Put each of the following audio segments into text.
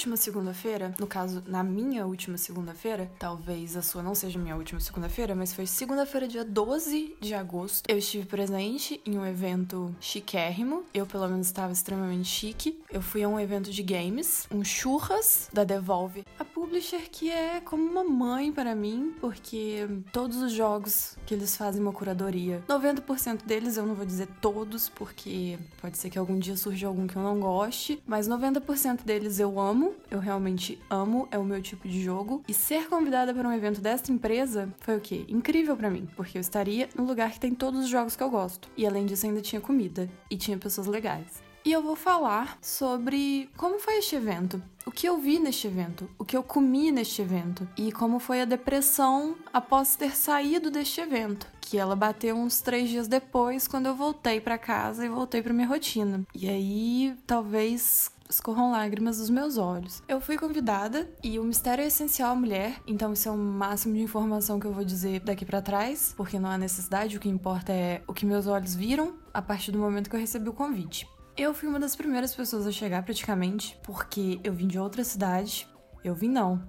Última segunda-feira, no caso, na minha última segunda-feira, talvez a sua não seja minha última segunda-feira, mas foi segunda-feira, dia 12 de agosto, eu estive presente em um evento chiquérrimo. Eu, pelo menos, estava extremamente chique. Eu fui a um evento de games, um churras da Devolve, a publisher que é como uma mãe para mim, porque todos os jogos que eles fazem uma curadoria, 90% deles, eu não vou dizer todos, porque pode ser que algum dia surja algum que eu não goste, mas 90% deles eu amo, eu realmente amo, é o meu tipo de jogo. E ser convidada para um evento desta empresa foi o quê? Incrível para mim, porque eu estaria no lugar que tem todos os jogos que eu gosto. E além disso, ainda tinha comida e tinha pessoas legais. E eu vou falar sobre como foi este evento, o que eu vi neste evento, o que eu comi neste evento e como foi a depressão após ter saído deste evento, que ela bateu uns três dias depois quando eu voltei para casa e voltei para minha rotina. E aí talvez escorram lágrimas dos meus olhos. Eu fui convidada e o mistério é essencial à mulher, então isso é o máximo de informação que eu vou dizer daqui para trás, porque não há necessidade, o que importa é o que meus olhos viram a partir do momento que eu recebi o convite. Eu fui uma das primeiras pessoas a chegar praticamente, porque eu vim de outra cidade. Eu vim não,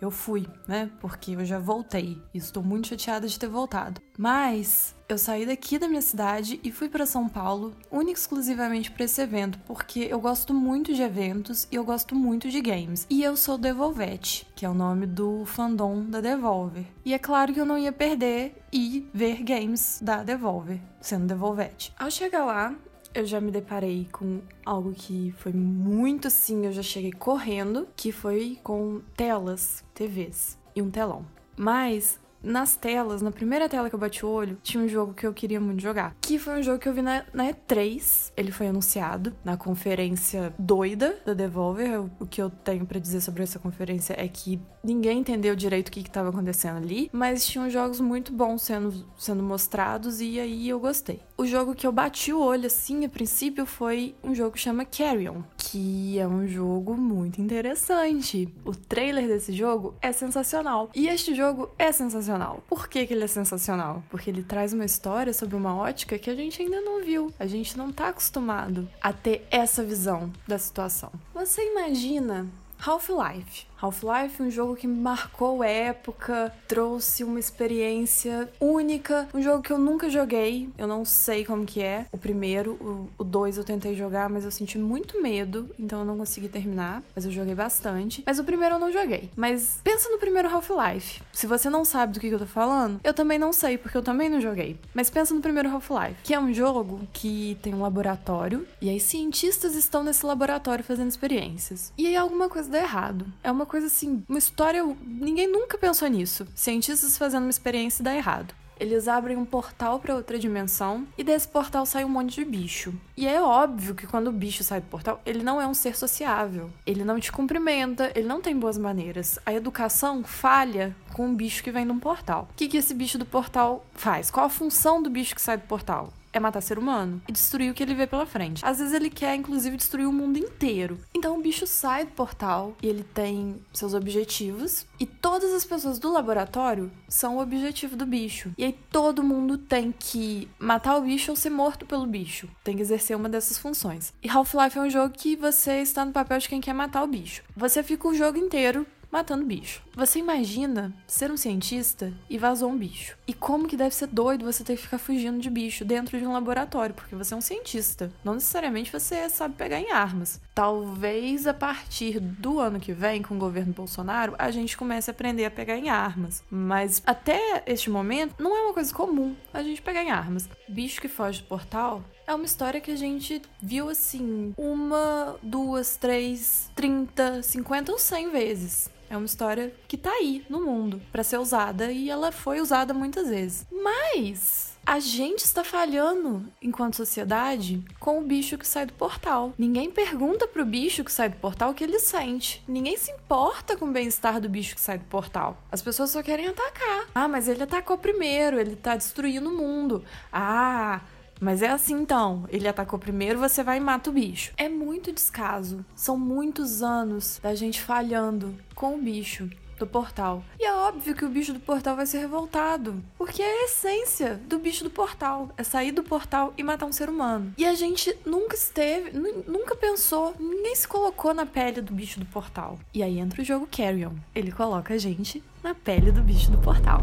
eu fui, né? Porque eu já voltei e estou muito chateada de ter voltado. Mas eu saí daqui da minha cidade e fui para São Paulo, única e exclusivamente para esse evento, porque eu gosto muito de eventos e eu gosto muito de games. E eu sou Devolvete, que é o nome do fandom da Devolver. E é claro que eu não ia perder e ver games da Devolver, sendo Devolvete. Ao chegar lá, eu já me deparei com algo que foi muito assim, eu já cheguei correndo, que foi com telas, TVs e um telão. Mas nas telas, na primeira tela que eu bati o olho, tinha um jogo que eu queria muito jogar. Que foi um jogo que eu vi na, na E3. Ele foi anunciado na conferência doida da Devolver. O que eu tenho para dizer sobre essa conferência é que ninguém entendeu direito o que estava acontecendo ali, mas tinham jogos muito bons sendo, sendo mostrados e aí eu gostei. O jogo que eu bati o olho assim a princípio foi um jogo que chama Carrion, que é um jogo muito interessante. O trailer desse jogo é sensacional e este jogo é sensacional. Por que, que ele é sensacional? Porque ele traz uma história sobre uma ótica que a gente ainda não viu. A gente não tá acostumado a ter essa visão da situação. Você imagina Half-Life. Half-Life, um jogo que marcou época, trouxe uma experiência única, um jogo que eu nunca joguei, eu não sei como que é. O primeiro, o 2 eu tentei jogar, mas eu senti muito medo, então eu não consegui terminar, mas eu joguei bastante. Mas o primeiro eu não joguei. Mas pensa no primeiro Half-Life. Se você não sabe do que eu tô falando, eu também não sei, porque eu também não joguei. Mas pensa no primeiro Half-Life, que é um jogo que tem um laboratório, e aí cientistas estão nesse laboratório fazendo experiências. E aí alguma coisa dá errado. É uma coisa assim, uma história. Ninguém nunca pensou nisso. Cientistas fazendo uma experiência e dá errado. Eles abrem um portal para outra dimensão e desse portal sai um monte de bicho. E é óbvio que quando o bicho sai do portal, ele não é um ser sociável. Ele não te cumprimenta, ele não tem boas maneiras. A educação falha com um bicho que vem de um portal. O que, que esse bicho do portal faz? Qual a função do bicho que sai do portal? É matar ser humano e destruir o que ele vê pela frente. Às vezes ele quer, inclusive, destruir o mundo inteiro. Então o bicho sai do portal e ele tem seus objetivos, e todas as pessoas do laboratório são o objetivo do bicho. E aí todo mundo tem que matar o bicho ou ser morto pelo bicho. Tem que exercer uma dessas funções. E Half-Life é um jogo que você está no papel de quem quer matar o bicho. Você fica o jogo inteiro matando bicho. Você imagina ser um cientista e vazou um bicho. E como que deve ser doido você ter que ficar fugindo de bicho dentro de um laboratório, porque você é um cientista. Não necessariamente você sabe pegar em armas. Talvez a partir do ano que vem, com o governo Bolsonaro, a gente comece a aprender a pegar em armas. Mas até este momento, não é uma coisa comum a gente pegar em armas. Bicho que foge do portal é uma história que a gente viu assim, uma, duas, três, trinta, cinquenta ou cem vezes. É uma história que tá aí no mundo para ser usada e ela foi usada muitas vezes. Mas a gente está falhando enquanto sociedade com o bicho que sai do portal. Ninguém pergunta pro bicho que sai do portal o que ele sente. Ninguém se importa com o bem-estar do bicho que sai do portal. As pessoas só querem atacar. Ah, mas ele atacou primeiro, ele tá destruindo o mundo. Ah, mas é assim então, ele atacou primeiro, você vai e mata o bicho. É muito descaso. São muitos anos da gente falhando com o bicho. do portal. E é óbvio que o bicho do portal vai ser revoltado, porque é a essência do bicho do portal, é sair do portal e matar um ser humano. E a gente nunca esteve, nunca pensou, ninguém se colocou na pele do bicho do portal. E aí entra o jogo Carrion. Ele coloca a gente na pele do bicho do portal.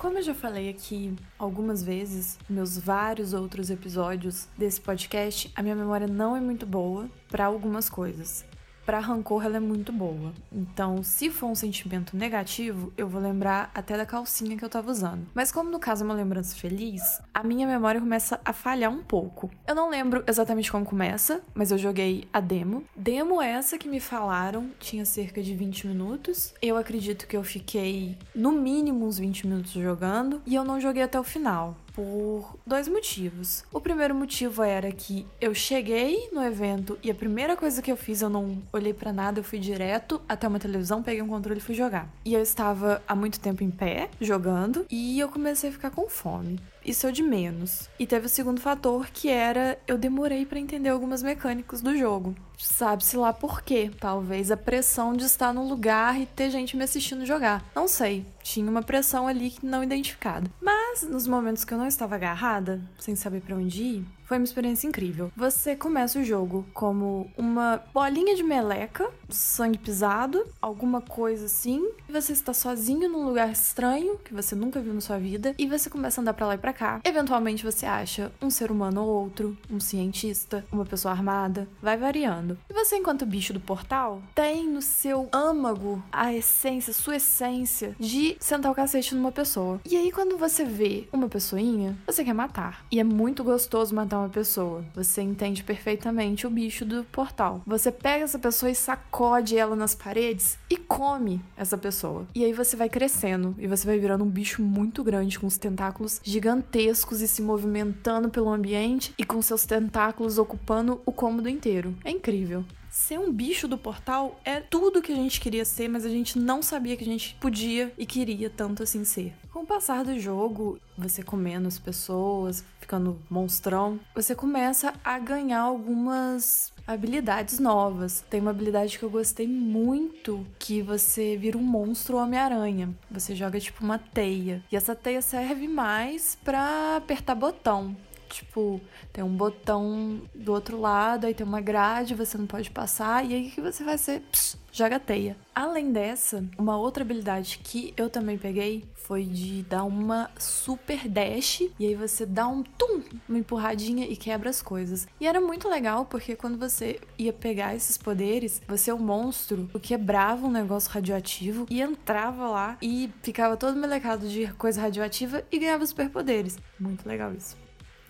Como eu já falei aqui algumas vezes, meus vários outros episódios desse podcast, a minha memória não é muito boa para algumas coisas para rancor ela é muito boa. Então, se for um sentimento negativo, eu vou lembrar até da calcinha que eu tava usando. Mas como no caso é uma lembrança feliz, a minha memória começa a falhar um pouco. Eu não lembro exatamente como começa, mas eu joguei a demo. Demo essa que me falaram tinha cerca de 20 minutos. Eu acredito que eu fiquei no mínimo uns 20 minutos jogando e eu não joguei até o final por dois motivos. O primeiro motivo era que eu cheguei no evento e a primeira coisa que eu fiz, eu não olhei para nada, eu fui direto até uma televisão, peguei um controle e fui jogar. E eu estava há muito tempo em pé, jogando, e eu comecei a ficar com fome isso é de menos. E teve o segundo fator que era eu demorei para entender algumas mecânicas do jogo. Sabe-se lá por quê? Talvez a pressão de estar num lugar e ter gente me assistindo jogar. Não sei. Tinha uma pressão ali não identificada. Mas nos momentos que eu não estava agarrada, sem saber para onde ir, foi uma experiência incrível. Você começa o jogo como uma bolinha de meleca, sangue pisado, alguma coisa assim, você está sozinho num lugar estranho que você nunca viu na sua vida, e você começa a andar para lá e pra cá. Eventualmente você acha um ser humano ou outro, um cientista, uma pessoa armada, vai variando. E você, enquanto bicho do portal, tem no seu âmago a essência, sua essência de sentar o cacete numa pessoa. E aí, quando você vê uma pessoinha, você quer matar. E é muito gostoso matar uma pessoa. Você entende perfeitamente o bicho do portal. Você pega essa pessoa e sacode ela nas paredes e come essa pessoa. E aí você vai crescendo e você vai virando um bicho muito grande com os tentáculos gigantescos e se movimentando pelo ambiente e com seus tentáculos ocupando o cômodo inteiro. É incrível. Ser um bicho do portal é tudo que a gente queria ser, mas a gente não sabia que a gente podia e queria tanto assim ser. Com o passar do jogo, você comendo as pessoas, ficando monstrão, você começa a ganhar algumas habilidades novas. Tem uma habilidade que eu gostei muito, que você vira um monstro Homem-Aranha. Você joga tipo uma teia. E essa teia serve mais para apertar botão. Tipo, tem um botão do outro lado, aí tem uma grade, você não pode passar, e aí o que você vai ser? Psh, joga teia. Além dessa, uma outra habilidade que eu também peguei foi de dar uma super dash, e aí você dá um tum, uma empurradinha e quebra as coisas. E era muito legal porque quando você ia pegar esses poderes, você, o monstro, quebrava um negócio radioativo e entrava lá e ficava todo melecado de coisa radioativa e ganhava superpoderes. Muito legal isso.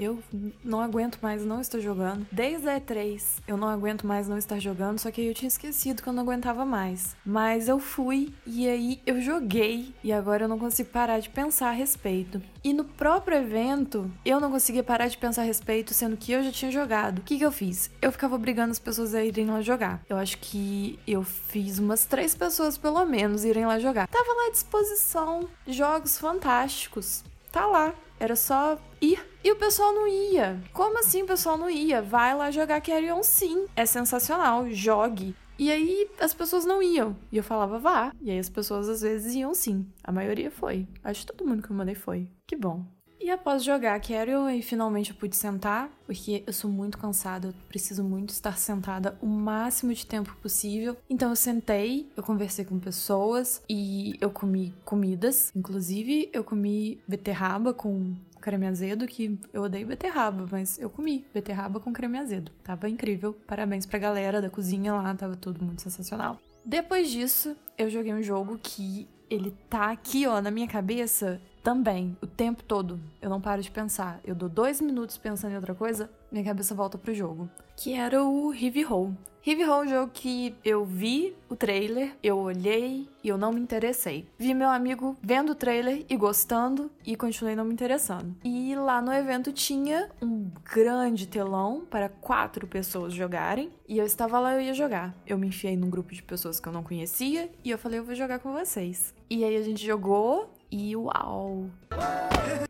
Eu não aguento mais não estar jogando. Desde a E3, eu não aguento mais não estar jogando, só que eu tinha esquecido que eu não aguentava mais. Mas eu fui e aí eu joguei e agora eu não consigo parar de pensar a respeito. E no próprio evento, eu não conseguia parar de pensar a respeito, sendo que eu já tinha jogado. O que, que eu fiz? Eu ficava obrigando as pessoas a irem lá jogar. Eu acho que eu fiz umas três pessoas, pelo menos, irem lá jogar. Tava lá à disposição jogos fantásticos. Tá lá. Era só ir. E o pessoal não ia. Como assim o pessoal não ia? Vai lá jogar Carry On sim. É sensacional. Jogue. E aí as pessoas não iam. E eu falava, vá. E aí as pessoas às vezes iam sim. A maioria foi. Acho que todo mundo que eu mandei foi. Que bom. E após jogar Carrion e finalmente eu pude sentar, porque eu sou muito cansada, eu preciso muito estar sentada o máximo de tempo possível. Então eu sentei, eu conversei com pessoas e eu comi comidas. Inclusive, eu comi beterraba com creme azedo, que eu odeio beterraba, mas eu comi beterraba com creme azedo. Tava incrível. Parabéns pra galera da cozinha lá, tava tudo muito sensacional. Depois disso, eu joguei um jogo que ele tá aqui, ó, na minha cabeça também, o tempo todo. Eu não paro de pensar. Eu dou dois minutos pensando em outra coisa, minha cabeça volta pro jogo. Que era o Heavy Hole. Heavy Hole é um jogo que eu vi o trailer, eu olhei e eu não me interessei. Vi meu amigo vendo o trailer e gostando e continuei não me interessando. E lá no evento tinha um grande telão para quatro pessoas jogarem e eu estava lá eu ia jogar. Eu me enfiei num grupo de pessoas que eu não conhecia e eu falei eu vou jogar com vocês. E aí a gente jogou E uau!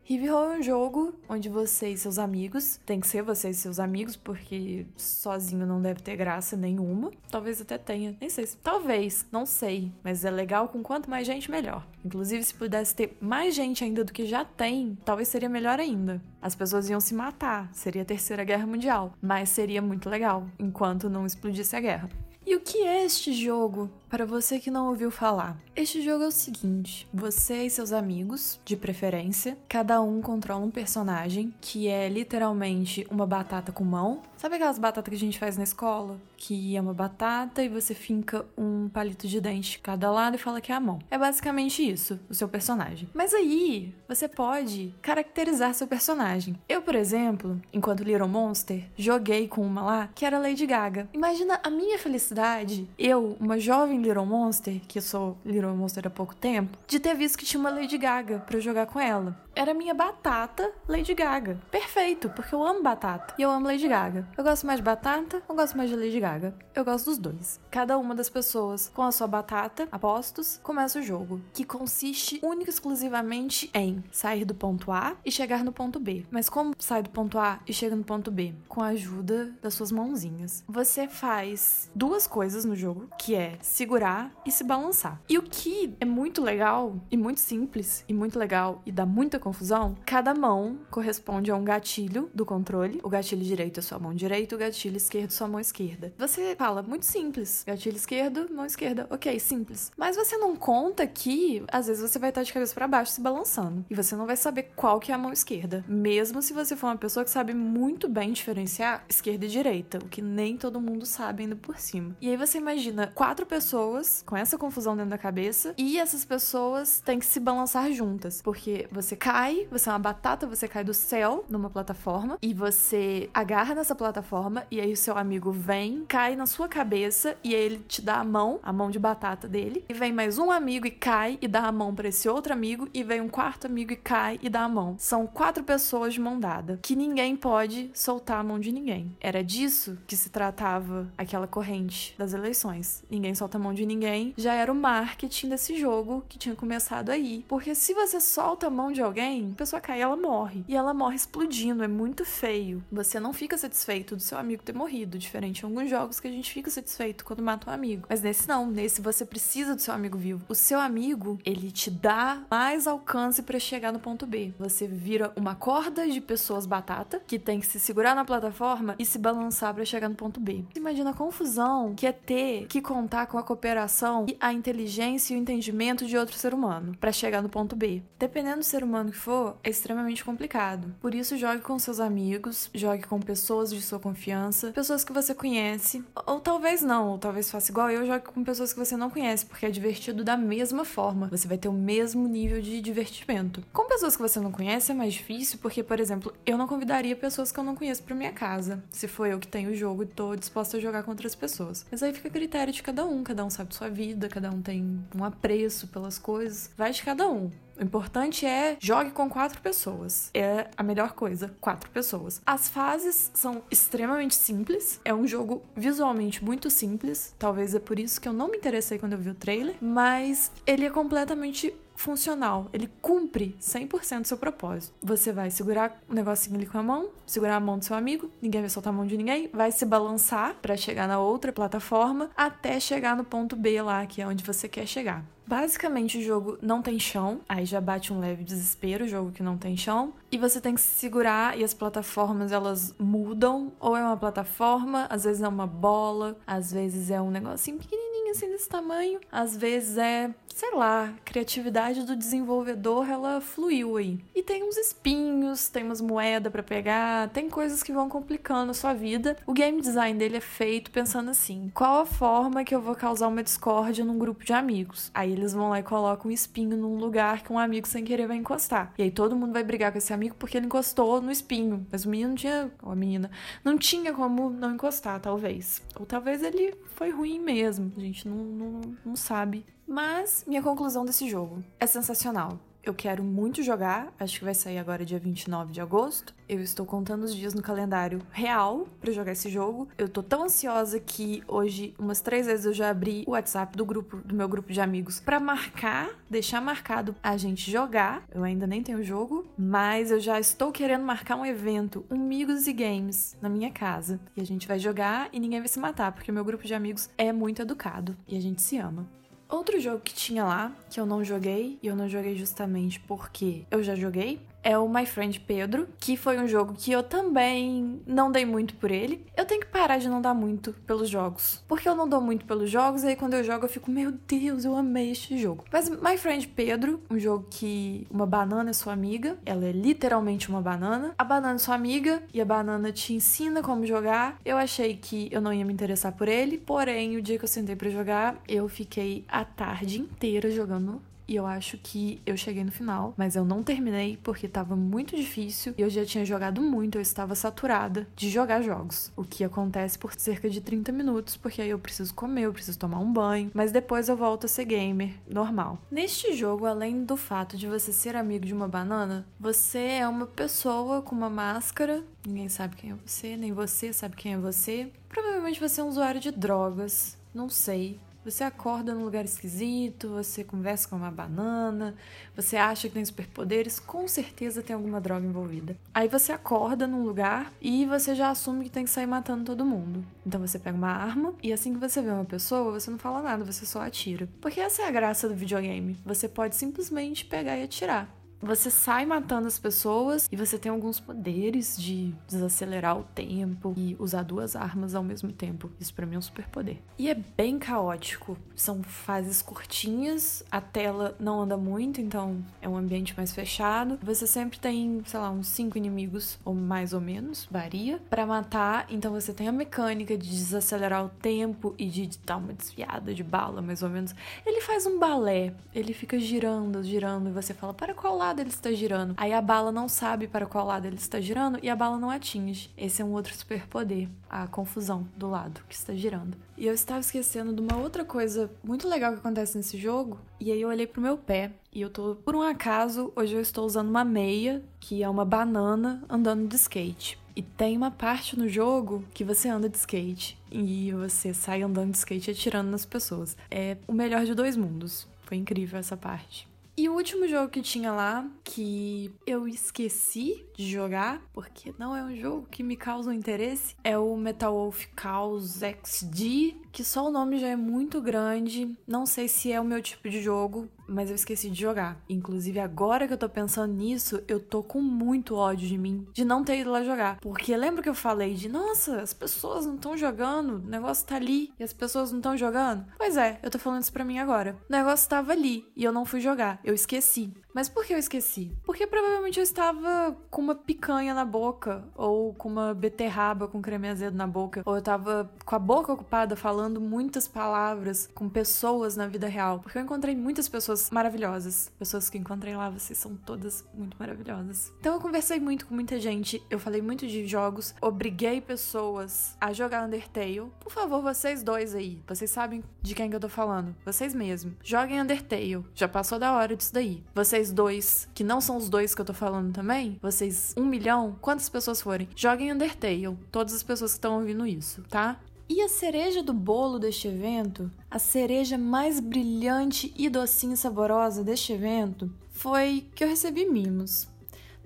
Heavy Roll é um jogo onde você e seus amigos, tem que ser você e seus amigos, porque sozinho não deve ter graça nenhuma. Talvez até tenha, nem sei. Talvez, não sei, mas é legal com quanto mais gente, melhor. Inclusive, se pudesse ter mais gente ainda do que já tem, talvez seria melhor ainda. As pessoas iam se matar, seria a Terceira Guerra Mundial, mas seria muito legal enquanto não explodisse a guerra. E o que é este jogo? Para você que não ouviu falar, este jogo é o seguinte: você e seus amigos, de preferência, cada um controla um personagem que é literalmente uma batata com mão. Sabe aquelas batatas que a gente faz na escola? Que é uma batata e você finca um palito de dente cada lado e fala que é a mão. É basicamente isso, o seu personagem. Mas aí, você pode caracterizar seu personagem. Eu, por exemplo, enquanto Little Monster, joguei com uma lá que era Lady Gaga. Imagina a minha felicidade, eu, uma jovem Little Monster, que eu sou Little Monster há pouco tempo, de ter visto que tinha uma Lady Gaga para jogar com ela. Era minha batata Lady Gaga. Perfeito, porque eu amo batata e eu amo Lady Gaga. Eu gosto mais de batata ou gosto mais de Lady Gaga? Eu gosto dos dois. Cada uma das pessoas com a sua batata, apostos, começa o jogo, que consiste única e exclusivamente em sair do ponto A e chegar no ponto B. Mas como sai do ponto A e chega no ponto B? Com a ajuda das suas mãozinhas. Você faz duas coisas no jogo, que é segurar e se balançar. E o que é muito legal e muito simples e muito legal e dá muita confusão, cada mão corresponde a um gatilho do controle. O gatilho direito é sua mão direita, o gatilho esquerdo sua mão esquerda. Você fala, muito simples. Gatilho esquerdo, mão esquerda. Ok, simples. Mas você não conta que, às vezes, você vai estar de cabeça para baixo se balançando. E você não vai saber qual que é a mão esquerda. Mesmo se você for uma pessoa que sabe muito bem diferenciar esquerda e direita. O que nem todo mundo sabe ainda por cima. E aí você imagina quatro pessoas com essa confusão dentro da cabeça. E essas pessoas têm que se balançar juntas. Porque você cai, você é uma batata, você cai do céu numa plataforma. E você agarra nessa plataforma. E aí o seu amigo vem, cai na sua cabeça. E ele te dá a mão, a mão de batata dele. E vem mais um amigo e cai e dá a mão para esse outro amigo. E vem um quarto amigo e cai e dá a mão. São quatro pessoas de mão dada. Que ninguém pode soltar a mão de ninguém. Era disso que se tratava aquela corrente das eleições. Ninguém solta a mão de ninguém. Já era o marketing desse jogo que tinha começado aí. Porque se você solta a mão de alguém, a pessoa cai e ela morre. E ela morre explodindo. É muito feio. Você não fica satisfeito do seu amigo ter morrido. Diferente de alguns jogos que a gente fica satisfeito quando mata um amigo. Mas nesse não. Nesse você precisa do seu amigo vivo. O seu amigo, ele te dá mais alcance para chegar no ponto B. Você vira uma corda de pessoas batata que tem que se segurar na plataforma e se balançar para chegar no ponto B. Imagina a confusão que é ter que contar com a cooperação e a inteligência e o entendimento de outro ser humano para chegar no ponto B. Dependendo do ser humano que for, é extremamente complicado. Por isso, jogue com seus amigos, jogue com pessoas de sua confiança, pessoas que você conhece, ou talvez não, ou talvez faça igual eu, jogue com pessoas que você não conhece, porque é divertido da mesma forma. Você vai ter o mesmo nível de divertimento. Com pessoas que você não conhece é mais difícil, porque, por exemplo, eu não convidaria pessoas que eu não conheço para minha casa, se for eu que tenho o jogo e tô disposta a jogar com outras pessoas. Mas aí fica a critério de cada um, cada um sabe sua vida, cada um tem um apreço pelas coisas, vai de cada um. O importante é jogue com quatro pessoas. É a melhor coisa, quatro pessoas. As fases são extremamente simples. É um jogo visualmente muito simples. Talvez é por isso que eu não me interessei quando eu vi o trailer. Mas ele é completamente funcional. Ele cumpre 100% seu propósito. Você vai segurar o negocinho ali com a mão, segurar a mão do seu amigo, ninguém vai soltar a mão de ninguém, vai se balançar para chegar na outra plataforma até chegar no ponto B lá, que é onde você quer chegar. Basicamente, o jogo não tem chão, aí já bate um leve desespero, o jogo que não tem chão. E você tem que se segurar e as plataformas elas mudam. Ou é uma plataforma, às vezes é uma bola, às vezes é um negocinho pequenininho assim desse tamanho, às vezes é, sei lá, criatividade do desenvolvedor ela fluiu aí. E tem uns espinhos, tem umas moedas para pegar, tem coisas que vão complicando a sua vida. O game design dele é feito pensando assim: qual a forma que eu vou causar uma discórdia num grupo de amigos? Aí eles vão lá e colocam um espinho num lugar que um amigo sem querer vai encostar. E aí todo mundo vai brigar com esse amigo porque ele encostou no espinho. Mas o menino tinha. Ou a menina. Não tinha como não encostar, talvez. Ou talvez ele foi ruim mesmo. A gente não, não, não sabe. Mas minha conclusão desse jogo é sensacional. Eu quero muito jogar, acho que vai sair agora dia 29 de agosto. Eu estou contando os dias no calendário real para jogar esse jogo. Eu tô tão ansiosa que hoje, umas três vezes, eu já abri o WhatsApp do grupo, do meu grupo de amigos, para marcar, deixar marcado a gente jogar. Eu ainda nem tenho jogo, mas eu já estou querendo marcar um evento, um Amigos e Games, na minha casa. E a gente vai jogar e ninguém vai se matar, porque o meu grupo de amigos é muito educado e a gente se ama. Outro jogo que tinha lá, que eu não joguei, e eu não joguei justamente porque eu já joguei, é o My Friend Pedro, que foi um jogo que eu também não dei muito por ele. Eu tenho que parar de não dar muito pelos jogos. Porque eu não dou muito pelos jogos, e aí quando eu jogo eu fico, meu Deus, eu amei este jogo. Mas My Friend Pedro, um jogo que uma banana é sua amiga, ela é literalmente uma banana. A banana é sua amiga e a banana te ensina como jogar. Eu achei que eu não ia me interessar por ele, porém, o dia que eu sentei para jogar, eu fiquei a tarde inteira jogando e eu acho que eu cheguei no final, mas eu não terminei porque tava muito difícil e eu já tinha jogado muito, eu estava saturada de jogar jogos. O que acontece por cerca de 30 minutos, porque aí eu preciso comer, eu preciso tomar um banho, mas depois eu volto a ser gamer normal. Neste jogo, além do fato de você ser amigo de uma banana, você é uma pessoa com uma máscara, ninguém sabe quem é você, nem você sabe quem é você. Provavelmente você é um usuário de drogas, não sei. Você acorda num lugar esquisito, você conversa com uma banana, você acha que tem superpoderes, com certeza tem alguma droga envolvida. Aí você acorda num lugar e você já assume que tem que sair matando todo mundo. Então você pega uma arma e assim que você vê uma pessoa, você não fala nada, você só atira. Porque essa é a graça do videogame. Você pode simplesmente pegar e atirar. Você sai matando as pessoas e você tem alguns poderes de desacelerar o tempo e usar duas armas ao mesmo tempo. Isso para mim é um super poder. E é bem caótico. São fases curtinhas, a tela não anda muito, então é um ambiente mais fechado. Você sempre tem, sei lá, uns cinco inimigos ou mais ou menos, varia, para matar. Então você tem a mecânica de desacelerar o tempo e de dar uma desviada de bala, mais ou menos. Ele faz um balé, ele fica girando, girando e você fala: "Para qual lado lado ele está girando. Aí a bala não sabe para qual lado ele está girando e a bala não atinge. Esse é um outro superpoder, a confusão do lado que está girando. E eu estava esquecendo de uma outra coisa muito legal que acontece nesse jogo. E aí eu olhei pro meu pé e eu tô, por um acaso, hoje eu estou usando uma meia, que é uma banana andando de skate. E tem uma parte no jogo que você anda de skate e você sai andando de skate atirando nas pessoas. É o melhor de dois mundos. Foi incrível essa parte. E o último jogo que tinha lá, que eu esqueci de jogar, porque não é um jogo que me causa um interesse, é o Metal Wolf Chaos XD, que só o nome já é muito grande. Não sei se é o meu tipo de jogo, mas eu esqueci de jogar. Inclusive, agora que eu tô pensando nisso, eu tô com muito ódio de mim de não ter ido lá jogar. Porque lembra que eu falei de, nossa, as pessoas não estão jogando, o negócio tá ali e as pessoas não estão jogando? Pois é, eu tô falando isso pra mim agora. O negócio tava ali e eu não fui jogar, eu esqueci. Mas por que eu esqueci? Porque provavelmente eu estava com uma picanha na boca, ou com uma beterraba com creme azedo na boca, ou eu estava com a boca ocupada falando muitas palavras com pessoas na vida real. Porque eu encontrei muitas pessoas maravilhosas. Pessoas que encontrei lá, vocês são todas muito maravilhosas. Então eu conversei muito com muita gente, eu falei muito de jogos, obriguei pessoas a jogar Undertale. Por favor, vocês dois aí, vocês sabem de quem que eu tô falando. Vocês mesmos. Joguem Undertale. Já passou da hora disso daí. Vocês vocês dois, que não são os dois que eu tô falando também, vocês um milhão, quantas pessoas forem, joguem Undertale. Todas as pessoas que estão ouvindo isso, tá? E a cereja do bolo deste evento, a cereja mais brilhante e docinha e saborosa deste evento, foi que eu recebi mimos.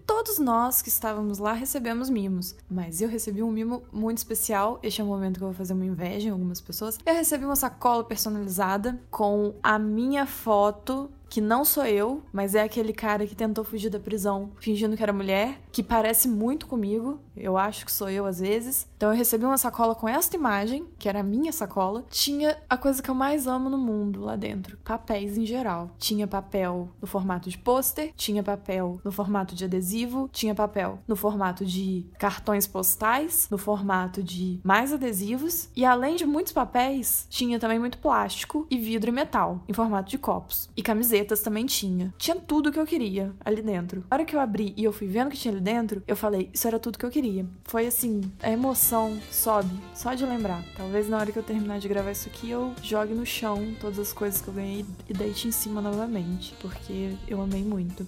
Todos nós que estávamos lá recebemos mimos, mas eu recebi um mimo muito especial. Este é o momento que eu vou fazer uma inveja em algumas pessoas. Eu recebi uma sacola personalizada com a minha foto que não sou eu, mas é aquele cara que tentou fugir da prisão fingindo que era mulher, que parece muito comigo. Eu acho que sou eu às vezes. Então eu recebi uma sacola com esta imagem, que era a minha sacola. Tinha a coisa que eu mais amo no mundo lá dentro: papéis em geral. Tinha papel no formato de pôster, tinha papel no formato de adesivo, tinha papel no formato de cartões postais, no formato de mais adesivos. E além de muitos papéis, tinha também muito plástico e vidro e metal, em formato de copos. E camiseta camisetas também tinha. Tinha tudo que eu queria ali dentro. A hora que eu abri e eu fui vendo que tinha ali dentro, eu falei, isso era tudo que eu queria. Foi assim, a emoção sobe, só de lembrar. Talvez na hora que eu terminar de gravar isso aqui, eu jogue no chão todas as coisas que eu ganhei e deite em cima novamente, porque eu amei muito.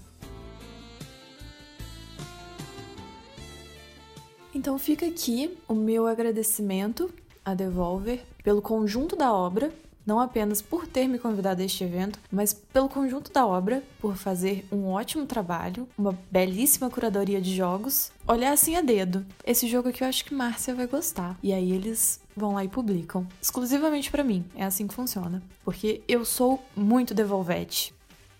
Então fica aqui o meu agradecimento a Devolver pelo conjunto da obra, não apenas por ter me convidado a este evento, mas pelo conjunto da obra, por fazer um ótimo trabalho, uma belíssima curadoria de jogos. Olhar assim a dedo. Esse jogo aqui eu acho que Márcia vai gostar. E aí eles vão lá e publicam. Exclusivamente para mim. É assim que funciona. Porque eu sou muito Devolvete.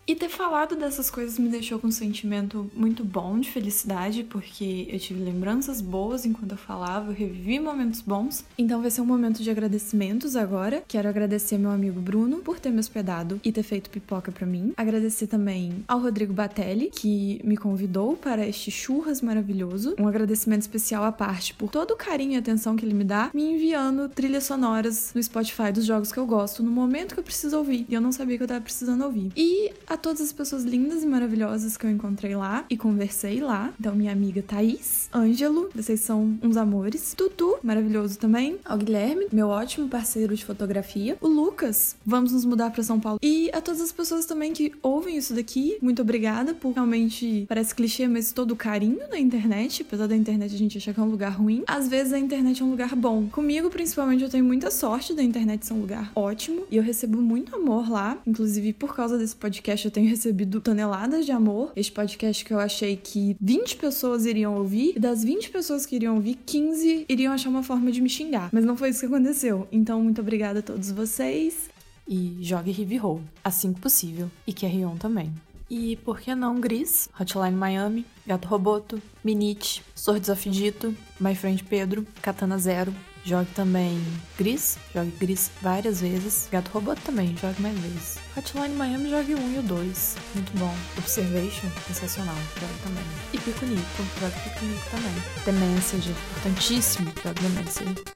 E ter falado dessas coisas me deixou com um sentimento muito bom de felicidade, porque eu tive lembranças boas enquanto eu falava, eu revivi momentos bons. Então vai ser um momento de agradecimentos agora. Quero agradecer meu amigo Bruno por ter me hospedado e ter feito pipoca para mim. Agradecer também ao Rodrigo Batelli, que me convidou para este churras maravilhoso. Um agradecimento especial à parte por todo o carinho e atenção que ele me dá, me enviando trilhas sonoras no Spotify dos jogos que eu gosto no momento que eu preciso ouvir. E eu não sabia que eu tava precisando ouvir. E a a todas as pessoas lindas e maravilhosas que eu encontrei lá e conversei lá. Então, minha amiga Thaís, Ângelo, vocês são uns amores. Tutu, maravilhoso também. Ao Guilherme, meu ótimo parceiro de fotografia. O Lucas, vamos nos mudar para São Paulo. E a todas as pessoas também que ouvem isso daqui, muito obrigada por realmente, parece clichê, mas todo o carinho da internet. Apesar da internet a gente achar que é um lugar ruim, às vezes a internet é um lugar bom. Comigo, principalmente, eu tenho muita sorte da internet ser um lugar ótimo e eu recebo muito amor lá. Inclusive, por causa desse podcast, eu tenho recebido toneladas de amor. Este podcast que eu achei que 20 pessoas iriam ouvir, e das 20 pessoas que iriam ouvir, 15 iriam achar uma forma de me xingar. Mas não foi isso que aconteceu. Então, muito obrigada a todos vocês. E jogue Heavy Roll, assim que possível. E Carry On também. E por que não Gris, Hotline Miami, Gato Roboto, Minite, Swords of Dito, My Friend Pedro, Katana Zero, Jogue também Gris, jogue Gris várias vezes. Gato Robô também, jogue mais vezes. Hotline Miami, jogue um 1 e o 2, muito bom. Observation, sensacional, jogue também. E Pico Nico, jogue Pico Nico também. The Message, importantíssimo, jogue The Message.